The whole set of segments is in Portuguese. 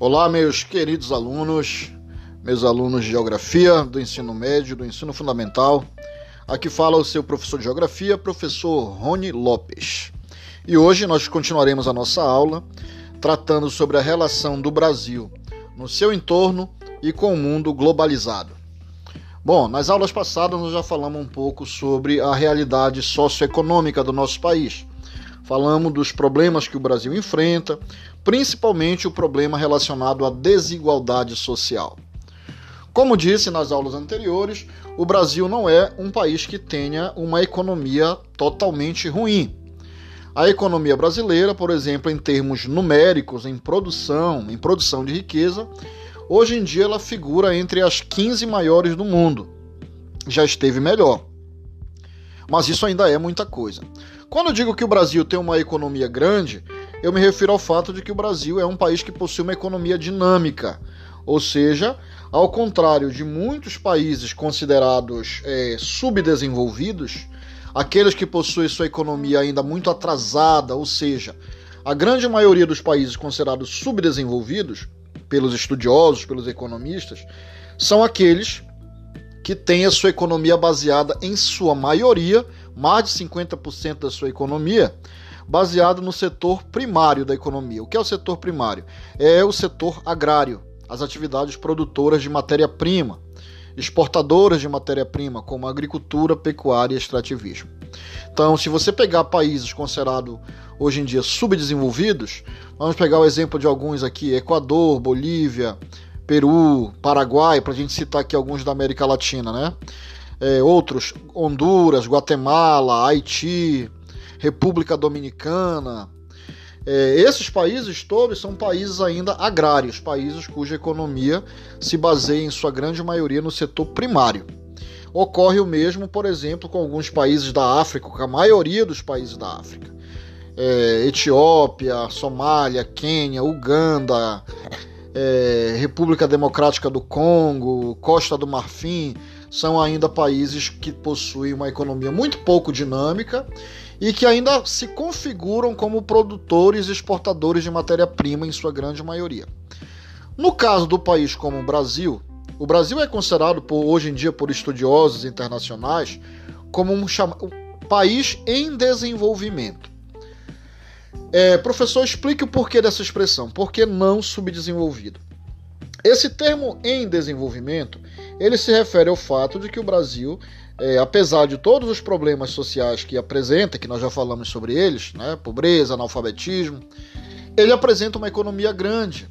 Olá, meus queridos alunos, meus alunos de Geografia do ensino médio, do ensino fundamental. Aqui fala o seu professor de Geografia, professor Rony Lopes. E hoje nós continuaremos a nossa aula tratando sobre a relação do Brasil no seu entorno e com o mundo globalizado. Bom, nas aulas passadas nós já falamos um pouco sobre a realidade socioeconômica do nosso país. Falamos dos problemas que o Brasil enfrenta, principalmente o problema relacionado à desigualdade social. Como disse nas aulas anteriores, o Brasil não é um país que tenha uma economia totalmente ruim. A economia brasileira, por exemplo, em termos numéricos, em produção, em produção de riqueza, hoje em dia ela figura entre as 15 maiores do mundo. Já esteve melhor. Mas isso ainda é muita coisa. Quando eu digo que o Brasil tem uma economia grande, eu me refiro ao fato de que o Brasil é um país que possui uma economia dinâmica, ou seja, ao contrário de muitos países considerados é, subdesenvolvidos, aqueles que possuem sua economia ainda muito atrasada, ou seja, a grande maioria dos países considerados subdesenvolvidos, pelos estudiosos, pelos economistas, são aqueles que têm a sua economia baseada, em sua maioria, mais de 50% da sua economia, baseado no setor primário da economia. O que é o setor primário? É o setor agrário, as atividades produtoras de matéria-prima, exportadoras de matéria-prima, como agricultura, pecuária e extrativismo. Então, se você pegar países considerados hoje em dia subdesenvolvidos, vamos pegar o exemplo de alguns aqui: Equador, Bolívia, Peru, Paraguai, para a gente citar aqui alguns da América Latina, né? é, outros, Honduras, Guatemala, Haiti, República Dominicana. É, esses países todos são países ainda agrários, países cuja economia se baseia em sua grande maioria no setor primário. Ocorre o mesmo, por exemplo, com alguns países da África, com a maioria dos países da África. É, Etiópia, Somália, Quênia, Uganda, é, República Democrática do Congo, Costa do Marfim, são ainda países que possuem uma economia muito pouco dinâmica e que ainda se configuram como produtores e exportadores de matéria-prima em sua grande maioria. No caso do país como o Brasil, o Brasil é considerado por, hoje em dia por estudiosos internacionais como um, país em desenvolvimento. É, professor, explique o porquê dessa expressão. Por que não subdesenvolvido? Esse termo em desenvolvimento, ele se refere ao fato de que o Brasil, é, apesar de todos os problemas sociais que apresenta, que nós já falamos sobre eles, né, pobreza, analfabetismo, ele apresenta uma economia grande.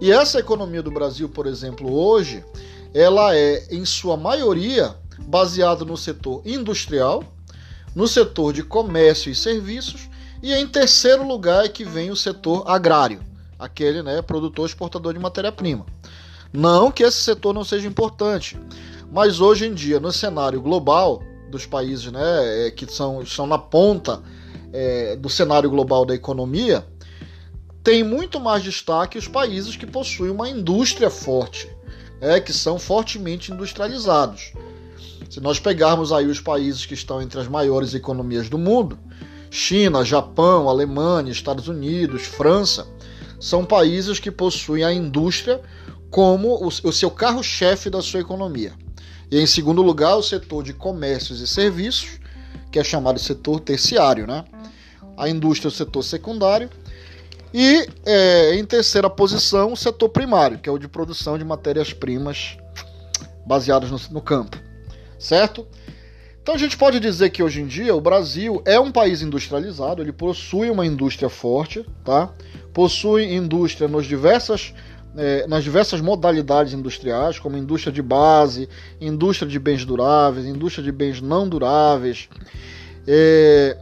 E essa economia do Brasil, por exemplo, hoje, ela é, em sua maioria, baseada no setor industrial, no setor de comércio e serviços, e em terceiro lugar é que vem o setor agrário aquele né, produtor exportador de matéria-prima. Não que esse setor não seja importante, mas hoje em dia, no cenário global dos países né, é, que são, são na ponta é, do cenário global da economia, tem muito mais destaque os países que possuem uma indústria forte, é, que são fortemente industrializados. Se nós pegarmos aí os países que estão entre as maiores economias do mundo, China, Japão, Alemanha, Estados Unidos, França, são países que possuem a indústria como o, seu carro-chefe da sua economia. E em segundo lugar, o setor de comércios e serviços, que é chamado setor terciário, né? A indústria é o setor secundário. E é, em terceira posição, o setor primário, que é o de produção de matérias-primas baseadas no, no campo. Certo? Então a gente pode dizer que hoje em dia o Brasil é um país industrializado, ele possui uma indústria forte, tá? possui indústria nos diversas, é, nas diversas modalidades industriais, como indústria de base, indústria de bens duráveis, indústria de bens não duráveis. É,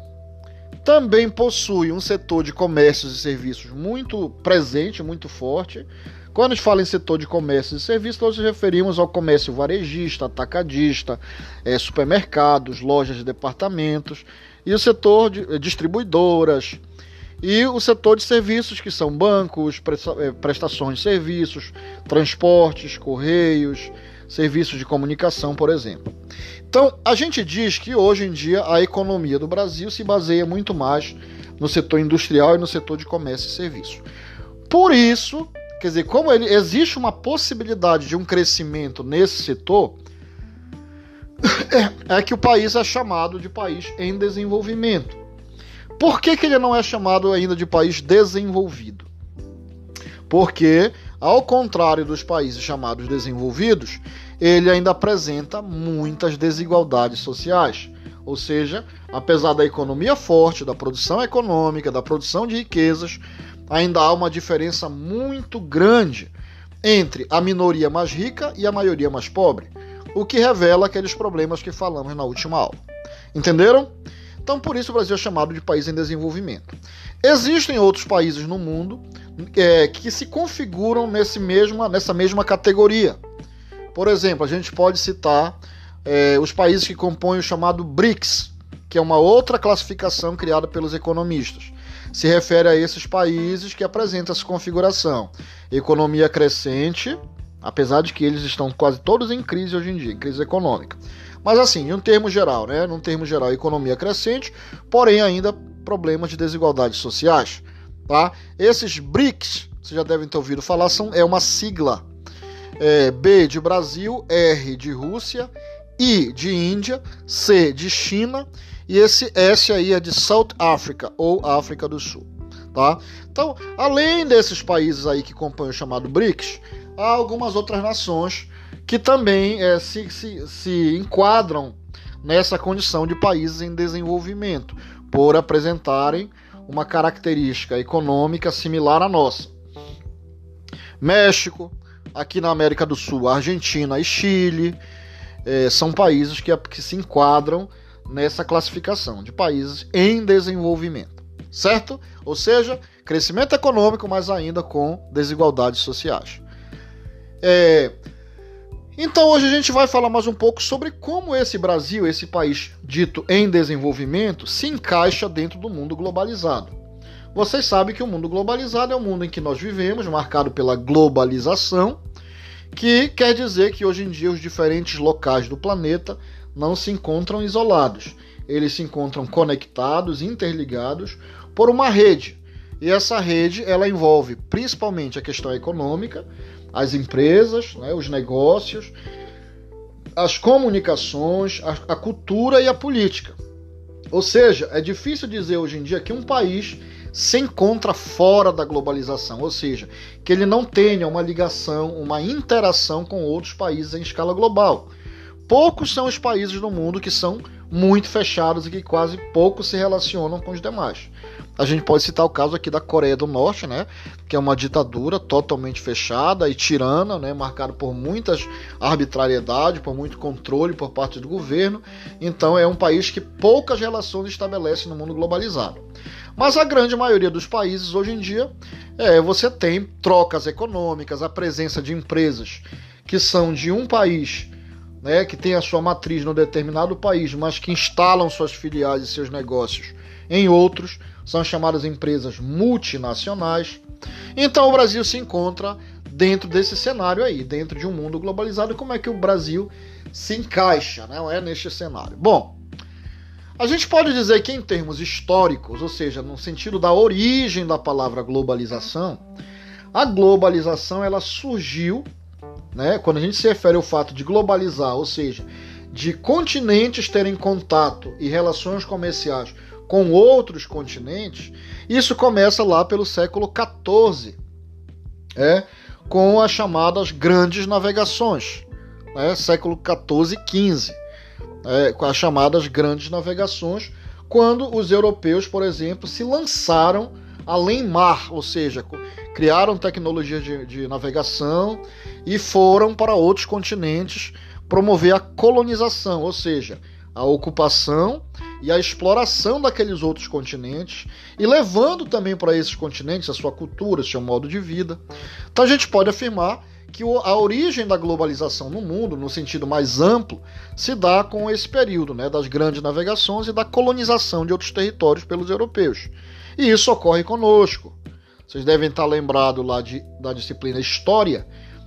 também possui um setor de comércios e serviços muito presente, muito forte. Quando a gente fala em setor de comércio e serviços, nós nos referimos ao comércio varejista, atacadista, é, supermercados, lojas de departamentos e o setor de é, distribuidoras, e o setor de serviços, que são bancos, eh, prestações de serviços, transportes, correios, serviços de comunicação, por exemplo. Então, a gente diz que hoje em dia a economia do Brasil se baseia muito mais no setor industrial e no setor de comércio e serviços. Por isso Quer dizer, como ele, existe uma possibilidade de um crescimento nesse setor, é, que o país é chamado de país em desenvolvimento. Por que, que ele não é chamado ainda de país desenvolvido? Porque, ao contrário dos países chamados desenvolvidos, ele ainda apresenta muitas desigualdades sociais. Ou seja, apesar da economia forte, da produção econômica, da produção de riquezas, ainda há uma diferença muito grande entre a minoria mais rica e a maioria mais pobre, o que revela aqueles problemas que falamos na última aula. Entenderam? Então, por isso o Brasil é chamado de país em desenvolvimento. Existem outros países no mundo é, que se configuram nesse mesma, nessa mesma categoria. Por exemplo, a gente pode citar é, os países que compõem o chamado BRICS, que é uma outra classificação criada pelos economistas se refere a esses países que apresentam essa configuração. Economia crescente, apesar de que eles estão quase todos em crise hoje em dia, em crise econômica. Mas assim, em um termo geral, né? Num termo geral, economia crescente, porém ainda problemas de desigualdades sociais. Tá? Esses BRICS, vocês já devem ter ouvido falar, são, é uma sigla. É, B de Brasil, R de Rússia, I de Índia, C de China e esse S aí é de South Africa ou África do Sul, tá? Então, além desses países aí que compõem o chamado BRICS, há algumas outras nações que também é, se, se, se enquadram nessa condição de países em desenvolvimento, por apresentarem uma característica econômica similar à nossa. México, aqui na América do Sul, Argentina e Chile, é, são países que, que se enquadram nessa classificação de países em desenvolvimento, certo? Ou seja, crescimento econômico, mas ainda com desigualdades sociais. É... Então hoje a gente vai falar mais um pouco sobre como esse Brasil, esse país dito em desenvolvimento, se encaixa dentro do mundo globalizado. Vocês sabem que o mundo globalizado é o mundo em que nós vivemos, marcado pela globalização, que quer dizer que hoje em dia os diferentes locais do planeta não se encontram isolados. Eles se encontram conectados, interligados por uma rede. E essa rede ela envolve principalmente a questão econômica, as empresas, né, os negócios, as comunicações, a, a cultura e a política. Ou seja, é difícil dizer hoje em dia que um país se encontra fora da globalização, ou seja, que ele não tenha uma ligação, uma interação com outros países em escala global poucos são os países no mundo que são muito fechados e que quase pouco se relacionam com os demais. A gente pode citar o caso aqui da Coreia do Norte, né, que é uma ditadura totalmente fechada e tirana, né, marcada por muitas arbitrariedades, por muito controle por parte do governo. Então é um país que poucas relações estabelece no mundo globalizado. Mas a grande maioria dos países hoje em dia é você tem trocas econômicas, a presença de empresas que são de um país né, que tem a sua matriz no determinado país, mas que instalam suas filiais e seus negócios em outros, são chamadas empresas multinacionais. Então o Brasil se encontra dentro desse cenário aí, dentro de um mundo globalizado. Como é que o Brasil se encaixa, né, é neste cenário? Bom, a gente pode dizer que em termos históricos, ou seja, no sentido da origem da palavra globalização, a globalização ela surgiu né? Quando a gente se refere ao fato de globalizar, ou seja, de continentes terem contato e relações comerciais com outros continentes, isso começa lá pelo século XIV, é, com as chamadas grandes navegações, né? século XIV e XV, é, com as chamadas grandes navegações, quando os europeus, por exemplo, se lançaram além mar, ou seja, criaram tecnologias de, de navegação e foram para outros continentes promover a colonização, ou seja, a ocupação e a exploração daqueles outros continentes e levando também para esses continentes a sua cultura, seu modo de vida. Então a gente pode afirmar que a origem da globalização no mundo, no sentido mais amplo, se dá com esse período né, das grandes navegações e da colonização de outros territórios pelos europeus. E isso ocorre conosco. Vocês devem estar lembrados lá de, da disciplina História,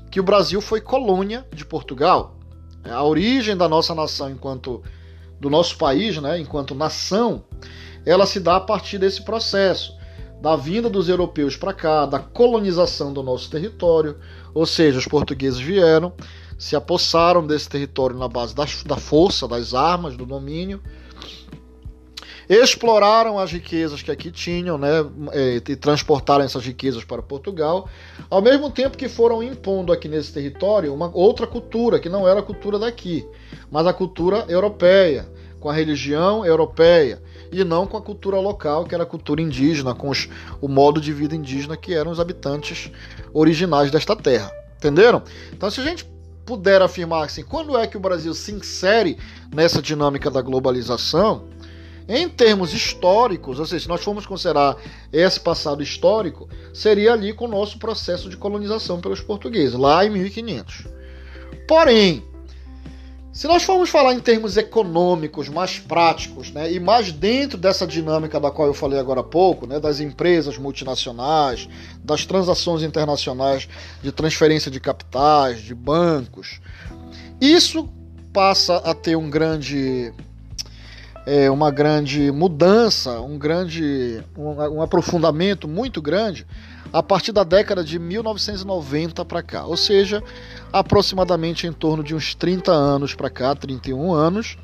que o Brasil foi colônia de Portugal. É, a origem da nossa nação enquanto do nosso país, né, enquanto nação, ela se dá a partir desse processo. da vinda dos europeus para cá, da colonização do nosso território, ou seja, os portugueses vieram, se apossaram desse território na base da, da força, das armas, do domínio, exploraram as riquezas que aqui tinham, né, é, e transportaram essas riquezas para Portugal, ao mesmo tempo que foram impondo aqui nesse território uma outra cultura, que não era a cultura daqui, mas a cultura europeia, com a religião europeia, e não com a cultura local, que era a cultura indígena, com os, o modo de vida indígena que eram os habitantes originais desta terra. Entenderam? Então, se a gente puder afirmar assim, quando é que o Brasil se insere nessa dinâmica da globalização, em termos históricos, ou seja, se nós formos considerar esse passado histórico, seria ali com o nosso processo de colonização pelos portugueses, lá em 1500. Porém, se nós formos falar em termos econômicos, mais práticos, né, e mais dentro dessa dinâmica da qual eu falei agora há pouco, né, das empresas multinacionais, das transações internacionais de transferência de capitais, de bancos, isso passa a ter um grande é, uma grande mudança, um grande um, um, aprofundamento muito grande a partir da década de 1990 para cá, ou seja, aproximadamente em torno de uns 30 anos para cá, 31 anos,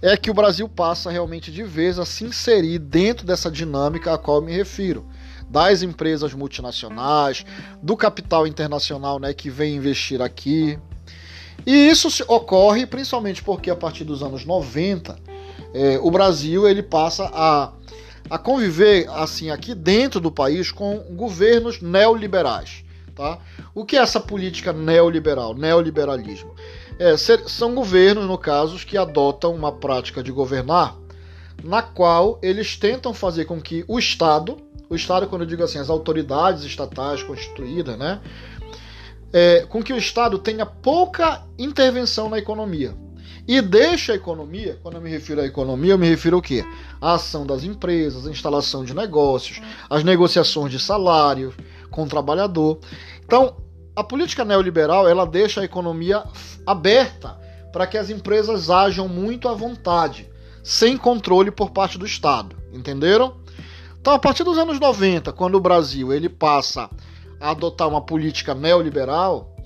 é que o Brasil passa realmente de vez a se inserir dentro dessa dinâmica a qual me refiro das empresas multinacionais, do capital internacional né, que vem investir aqui. E isso ocorre principalmente porque a partir dos anos 90 é, o Brasil ele passa a, a conviver assim aqui dentro do país com governos neoliberais. Tá? O que é essa política neoliberal, neoliberalismo? É, são governos, no caso, que adotam uma prática de governar na qual eles tentam fazer com que o Estado, o Estado, quando eu digo assim, as autoridades estatais constituídas, né, é, com que o Estado tenha pouca intervenção na economia e deixa a economia, quando eu me refiro à economia, eu me refiro ao quê? A ação das empresas, a instalação de negócios, as negociações de salários com o trabalhador. Então, a política neoliberal, ela deixa a economia aberta para que as empresas ajam muito à vontade, sem controle por parte do Estado, entenderam? Então, a partir dos anos 90, quando o Brasil ele passa a adotar uma política neoliberal,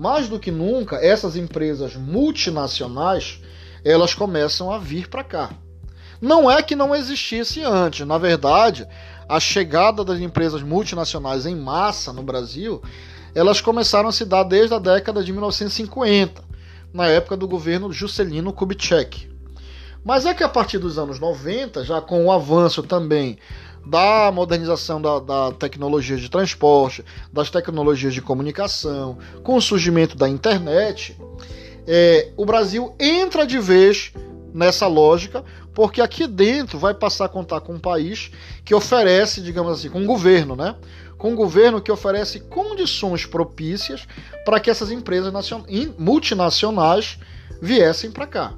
mais do que nunca, essas empresas multinacionais elas começam a vir para cá. Não é que não existisse antes, na verdade, a chegada das empresas multinacionais em massa no Brasil, elas começaram a se dar desde a década de 1950, na época do governo Juscelino Kubitschek. Mas é que a partir dos anos 90, já com o avanço também da modernização da, da tecnologia de transporte, das tecnologias de comunicação, com o surgimento da internet, é, o Brasil entra de vez nessa lógica, porque aqui dentro vai passar a contar com um país que oferece, digamos assim, com um governo, né? Com um governo que oferece condições propícias para que essas empresas multinacionais viessem para cá.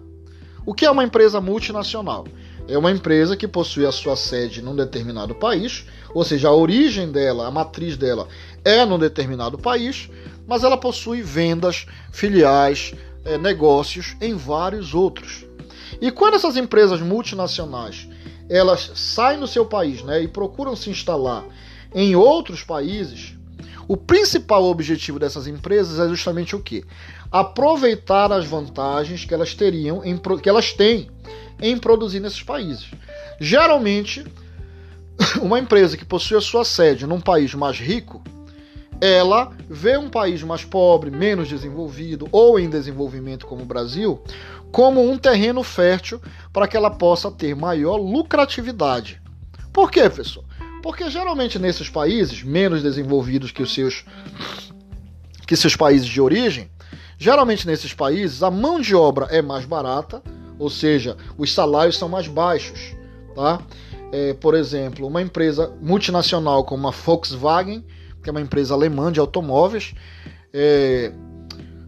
O que é uma empresa multinacional? É uma empresa que possui a sua sede num determinado país, ou seja, a origem dela, a matriz dela é num determinado país, mas ela possui vendas, filiais, é, negócios em vários outros. E quando essas empresas multinacionais elas saem do seu país né, e procuram se instalar em outros países, o principal objetivo dessas empresas é justamente o que? Aproveitar as vantagens que elas teriam, em, que elas têm em produzir nesses países. Geralmente, uma empresa que possui a sua sede num país mais rico, ela vê um país mais pobre, menos desenvolvido ou em desenvolvimento como o Brasil, como um terreno fértil para que ela possa ter maior lucratividade. Por quê, professor? Porque geralmente nesses países menos desenvolvidos que os seus que seus países de origem, geralmente nesses países a mão de obra é mais barata, ou seja, os salários são mais baixos. Tá? É, por exemplo, uma empresa multinacional como a Volkswagen, que é uma empresa alemã de automóveis, é,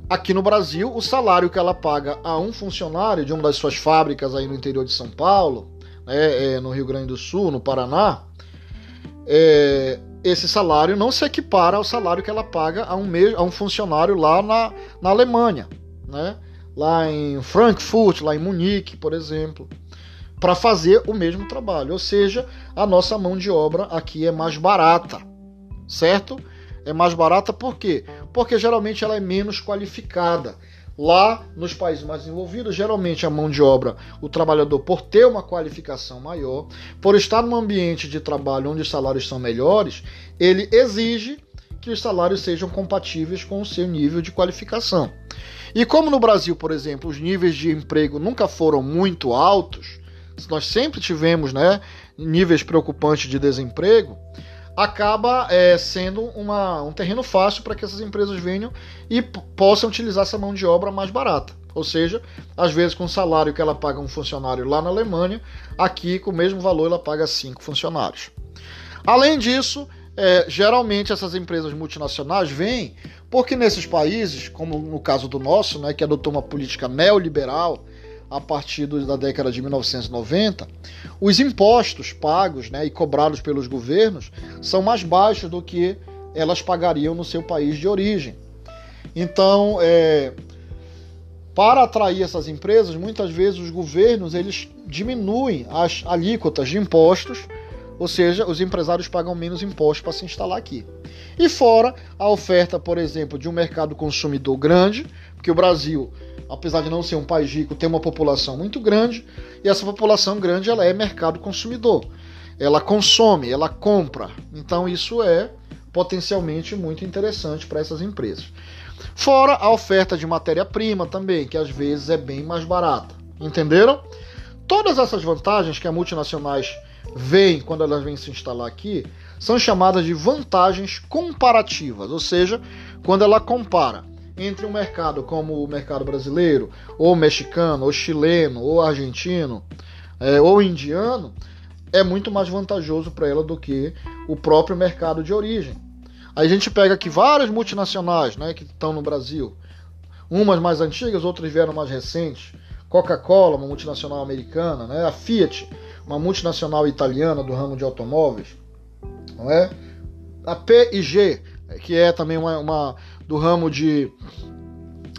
aqui no Brasil, o salário que ela paga a um funcionário de uma das suas fábricas aí no interior de São Paulo, né, é, no Rio Grande do Sul, no Paraná, é, esse salário não se equipara ao salário que ela paga a um, a um funcionário lá na, na Alemanha. Né? Lá em Frankfurt, lá em Munique, por exemplo. para fazer o mesmo trabalho, ou seja, a nossa mão de obra aqui é mais barata, certo? É mais barata por quê? Porque geralmente ela é menos qualificada. Lá nos países mais desenvolvidos, geralmente a mão de obra, o trabalhador, por ter uma qualificação maior, por estar num ambiente de trabalho onde os salários são melhores, ele exige que os salários sejam compatíveis com o seu nível de qualificação. E como no Brasil, por exemplo, os níveis de emprego nunca foram muito altos, nós sempre tivemos né, níveis preocupantes de desemprego, acaba é, sendo uma, um terreno fácil para que essas empresas venham e possam utilizar essa mão de obra mais barata. Ou seja, às vezes com o salário que ela paga um funcionário lá na Alemanha, aqui com o mesmo valor ela paga cinco funcionários. Além disso, é, geralmente essas empresas multinacionais vêm porque nesses países, como no caso do nosso, né, que adotou uma política neoliberal, a partir da década de 1990, os impostos pagos né, e cobrados pelos governos são mais baixos do que elas pagariam no seu país de origem. Então, é, para atrair essas empresas, muitas vezes os governos eles diminuem as alíquotas de impostos, ou seja, os empresários pagam menos impostos para se instalar aqui. E fora a oferta, por exemplo, de um mercado consumidor grande, porque o Brasil apesar de não ser um país rico, tem uma população muito grande e essa população grande ela é mercado consumidor. Ela consome, ela compra. Então isso é potencialmente muito interessante para essas empresas. Fora a oferta de matéria-prima também, que às vezes é bem mais barata. Entenderam? Todas essas vantagens que as multinacionais veem quando elas vêm se instalar aqui são chamadas de vantagens comparativas, ou seja, quando ela compara entre um mercado como o mercado brasileiro, ou mexicano, ou chileno, ou argentino, é, ou indiano, é muito mais vantajoso para ela do que o próprio mercado de origem. Aí a gente pega aqui várias multinacionais né, que estão no Brasil, umas mais antigas, outras vieram mais recentes. Coca-Cola, uma multinacional americana, né? a Fiat, uma multinacional italiana do ramo de automóveis, não é? a P&G, que é também uma, uma do ramo de.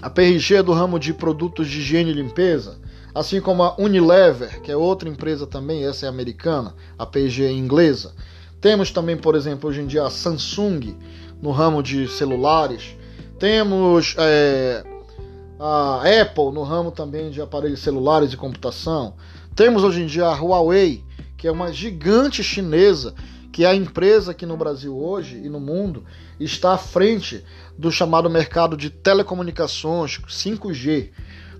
A PRG é do ramo de produtos de higiene e limpeza, assim como a Unilever, que é outra empresa também, essa é americana, a PRG é inglesa. Temos também, por exemplo, hoje em dia a Samsung no ramo de celulares. Temos é, a Apple no ramo também de aparelhos celulares e computação. Temos hoje em dia a Huawei, que é uma gigante chinesa que é a empresa que no Brasil hoje e no mundo está à frente do chamado mercado de telecomunicações 5G.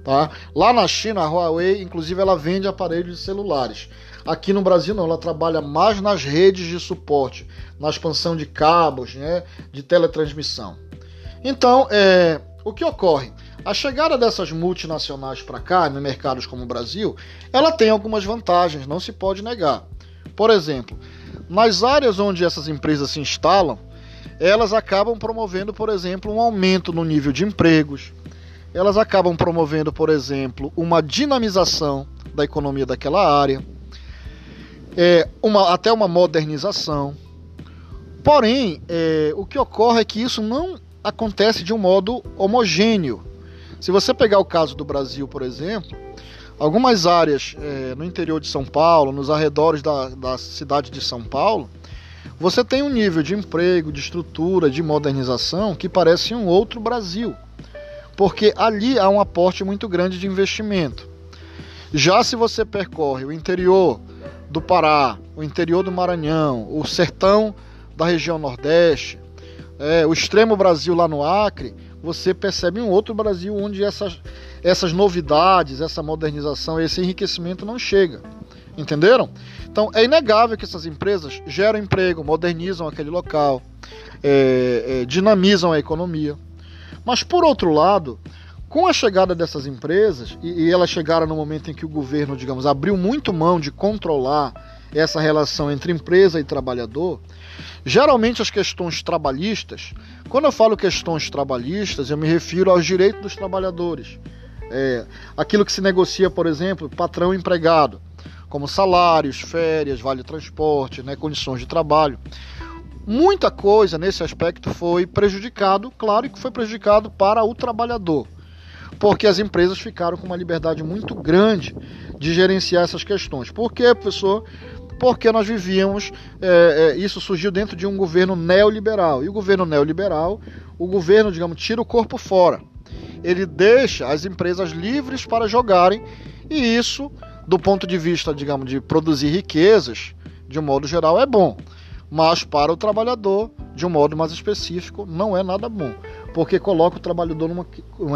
Tá? Lá na China, a Huawei, inclusive, ela vende aparelhos celulares. Aqui no Brasil não, ela trabalha mais nas redes de suporte, na expansão de cabos, né, de teletransmissão. Então, é, o que ocorre? A chegada dessas multinacionais para cá, em mercados como o Brasil, ela tem algumas vantagens, não se pode negar. Por exemplo, nas áreas onde essas empresas se instalam, elas acabam promovendo, por exemplo, um aumento no nível de empregos, elas acabam promovendo, por exemplo, uma dinamização da economia daquela área, é, uma, até uma modernização. Porém, é, o que ocorre é que isso não acontece de um modo homogêneo. Se você pegar o caso do Brasil, por exemplo, Algumas áreas é, no interior de São Paulo, nos arredores da, da cidade de São Paulo, você tem um nível de emprego, de estrutura, de modernização que parece um outro Brasil, porque ali há um aporte muito grande de investimento. Já se você percorre o interior do Pará, o interior do Maranhão, o sertão da região Nordeste, é, o extremo Brasil lá no Acre, você percebe um outro Brasil onde essas, essas novidades, essa modernização, esse enriquecimento não chega. Entenderam? Então é inegável que essas empresas geram emprego, modernizam aquele local, é, é, dinamizam a economia. Mas por outro lado, com a chegada dessas empresas, e, e elas chegaram no momento em que o governo, digamos, abriu muito mão de controlar essa relação entre empresa e trabalhador, geralmente as questões trabalhistas, quando eu falo questões trabalhistas, eu me refiro aos direitos dos trabalhadores. É, aquilo que se negocia, por exemplo, patrão empregado, como salários, férias, vale transporte, né, condições de trabalho. Muita coisa nesse aspecto foi prejudicado, claro que foi prejudicado para o trabalhador, porque as empresas ficaram com uma liberdade muito grande de gerenciar essas questões. Por quê, professor? Porque nós vivíamos, é, é, isso surgiu dentro de um governo neoliberal. E o governo neoliberal, o governo, digamos, tira o corpo fora. Ele deixa as empresas livres para jogarem, e isso, do ponto de vista, digamos, de produzir riquezas, de um modo geral, é bom. Mas para o trabalhador, de um modo mais específico, não é nada bom, porque coloca o trabalhador numa,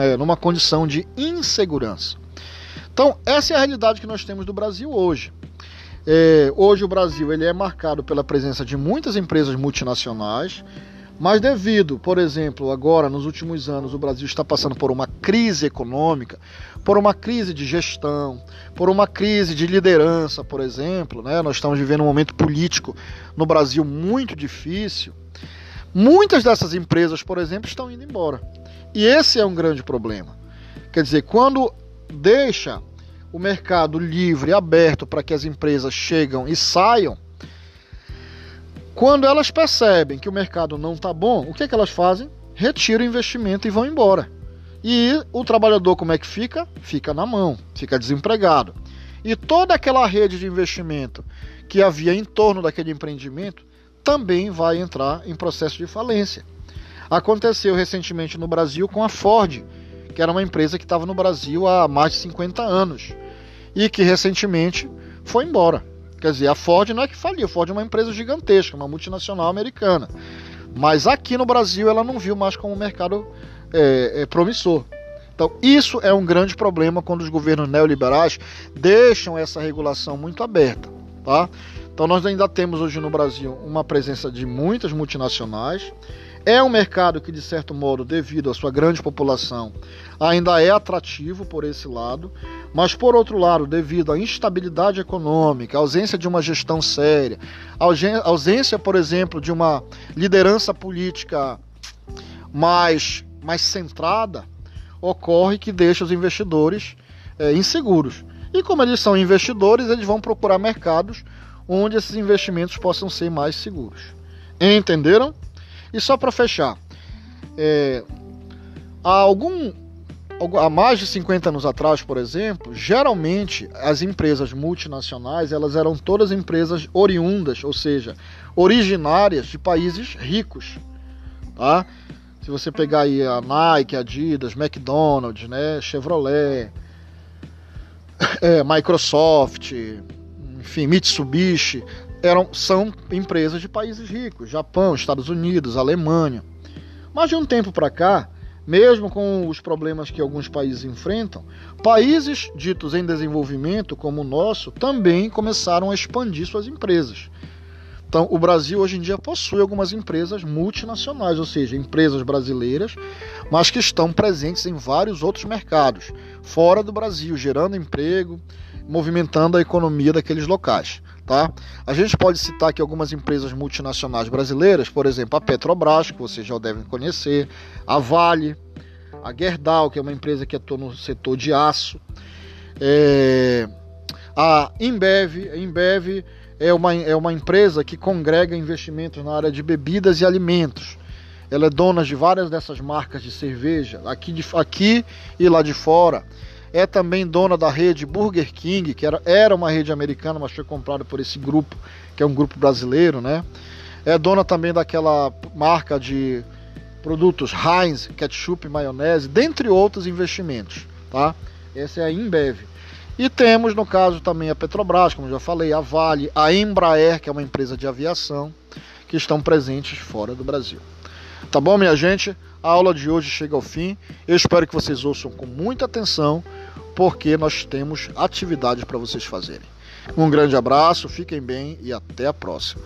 é, numa condição de insegurança. Então, essa é a realidade que nós temos do Brasil hoje. É, hoje o Brasil ele é marcado pela presença de muitas empresas multinacionais, mas devido, por exemplo, agora nos últimos anos o Brasil está passando por uma crise econômica, por uma crise de gestão, por uma crise de liderança, por exemplo, né? Nós estamos vivendo um momento político no Brasil muito difícil. Muitas dessas empresas, por exemplo, estão indo embora. E esse é um grande problema. Quer dizer, quando deixa o mercado livre, aberto para que as empresas chegam e saiam, quando elas percebem que o mercado não está bom, o que, é que elas fazem? Retiram o investimento e vão embora. E o trabalhador como é que fica? Fica na mão, fica desempregado. E toda aquela rede de investimento que havia em torno daquele empreendimento também vai entrar em processo de falência. Aconteceu recentemente no Brasil com a Ford, que era uma empresa que estava no Brasil há mais de 50 anos e que recentemente foi embora. Quer dizer, a Ford não é que faliu, a Ford é uma empresa gigantesca, uma multinacional americana. Mas aqui no Brasil ela não viu mais como um mercado é, é, promissor. Então, isso é um grande problema quando os governos neoliberais deixam essa regulação muito aberta. Tá? Então, nós ainda temos hoje no Brasil uma presença de muitas multinacionais é um mercado que, de certo modo, devido à sua grande população, ainda é atrativo por esse lado, mas, por outro lado, devido à instabilidade econômica, ausência de uma gestão séria, ausência, por exemplo, de uma liderança política mais, mais centrada, ocorre que deixa os investidores é, inseguros. E como eles são investidores, eles vão procurar mercados onde esses investimentos possam ser mais seguros. Entenderam? E só para fechar, é, há algum há mais de 50 anos atrás, por exemplo, geralmente as empresas multinacionais elas eram todas empresas oriundas, ou seja, originárias de países ricos, tá? Se você pegar aí a Nike, Adidas, McDonald's, né, Chevrolet, é, Microsoft, enfim, Mitsubishi, eram, são empresas de países ricos, Japão, Estados Unidos, Alemanha. Mas de um tempo para cá, mesmo com os problemas que alguns países enfrentam, países ditos em desenvolvimento, como o nosso, também começaram a expandir suas empresas. Então, o Brasil hoje em dia possui algumas empresas multinacionais, ou seja, empresas brasileiras, mas que estão presentes em vários outros mercados, fora do Brasil, gerando emprego, movimentando a economia daqueles locais. Tá? A gente pode citar aqui algumas empresas multinacionais brasileiras, por exemplo, a Petrobras, que vocês já devem conhecer, a Vale, a Gerdau, que é uma empresa que atua no setor de aço, é, a Embev, a Embev é uma, é uma empresa que congrega investimentos na área de bebidas e alimentos. Ela é dona de várias dessas marcas de cerveja, aqui, de, aqui e lá de fora é também dona da rede Burger King, que era, era uma rede americana, mas foi comprada por esse grupo, que é um grupo brasileiro, né? É dona também daquela marca de produtos Heinz, ketchup, maionese, dentre outros investimentos, tá? Essa é a Embev. E temos, no caso, também a Petrobras, como já falei, a Vale, a Embraer, que é uma empresa de aviação, que estão presentes fora do Brasil. Tá bom, minha gente? A aula de hoje chega ao fim. Eu espero que vocês ouçam com muita atenção, porque nós temos atividades para vocês fazerem. Um grande abraço, fiquem bem e até a próxima.